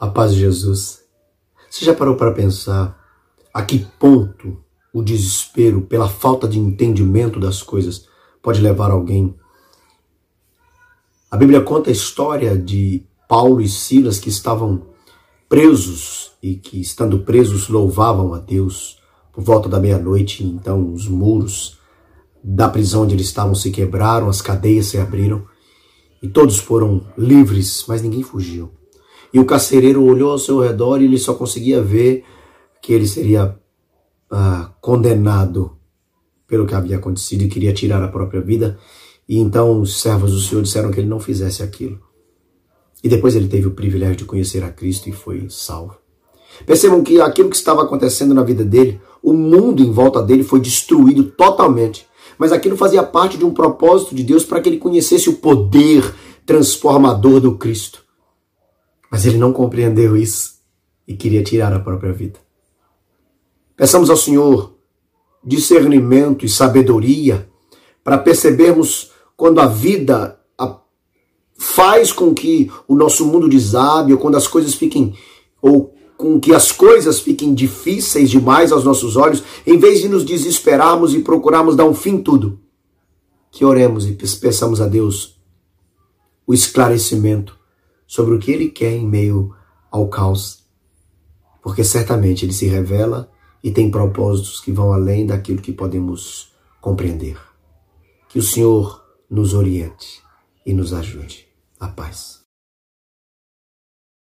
A paz de Jesus. Você já parou para pensar a que ponto o desespero pela falta de entendimento das coisas pode levar alguém? A Bíblia conta a história de Paulo e Silas que estavam presos e que, estando presos, louvavam a Deus por volta da meia-noite. Então, os muros da prisão onde eles estavam se quebraram, as cadeias se abriram e todos foram livres, mas ninguém fugiu. E o carcereiro olhou ao seu redor e ele só conseguia ver que ele seria ah, condenado pelo que havia acontecido e queria tirar a própria vida. E então os servos do Senhor disseram que ele não fizesse aquilo. E depois ele teve o privilégio de conhecer a Cristo e foi salvo. Percebam que aquilo que estava acontecendo na vida dele, o mundo em volta dele foi destruído totalmente. Mas aquilo fazia parte de um propósito de Deus para que ele conhecesse o poder transformador do Cristo. Mas ele não compreendeu isso e queria tirar a própria vida. Peçamos ao Senhor discernimento e sabedoria para percebermos quando a vida faz com que o nosso mundo desabe, ou quando as coisas fiquem, ou com que as coisas fiquem difíceis demais aos nossos olhos, em vez de nos desesperarmos e procurarmos dar um fim tudo, que oremos e peçamos a Deus o esclarecimento sobre o que Ele quer em meio ao caos. Porque certamente Ele se revela e tem propósitos que vão além daquilo que podemos compreender. Que o Senhor nos oriente e nos ajude. A paz.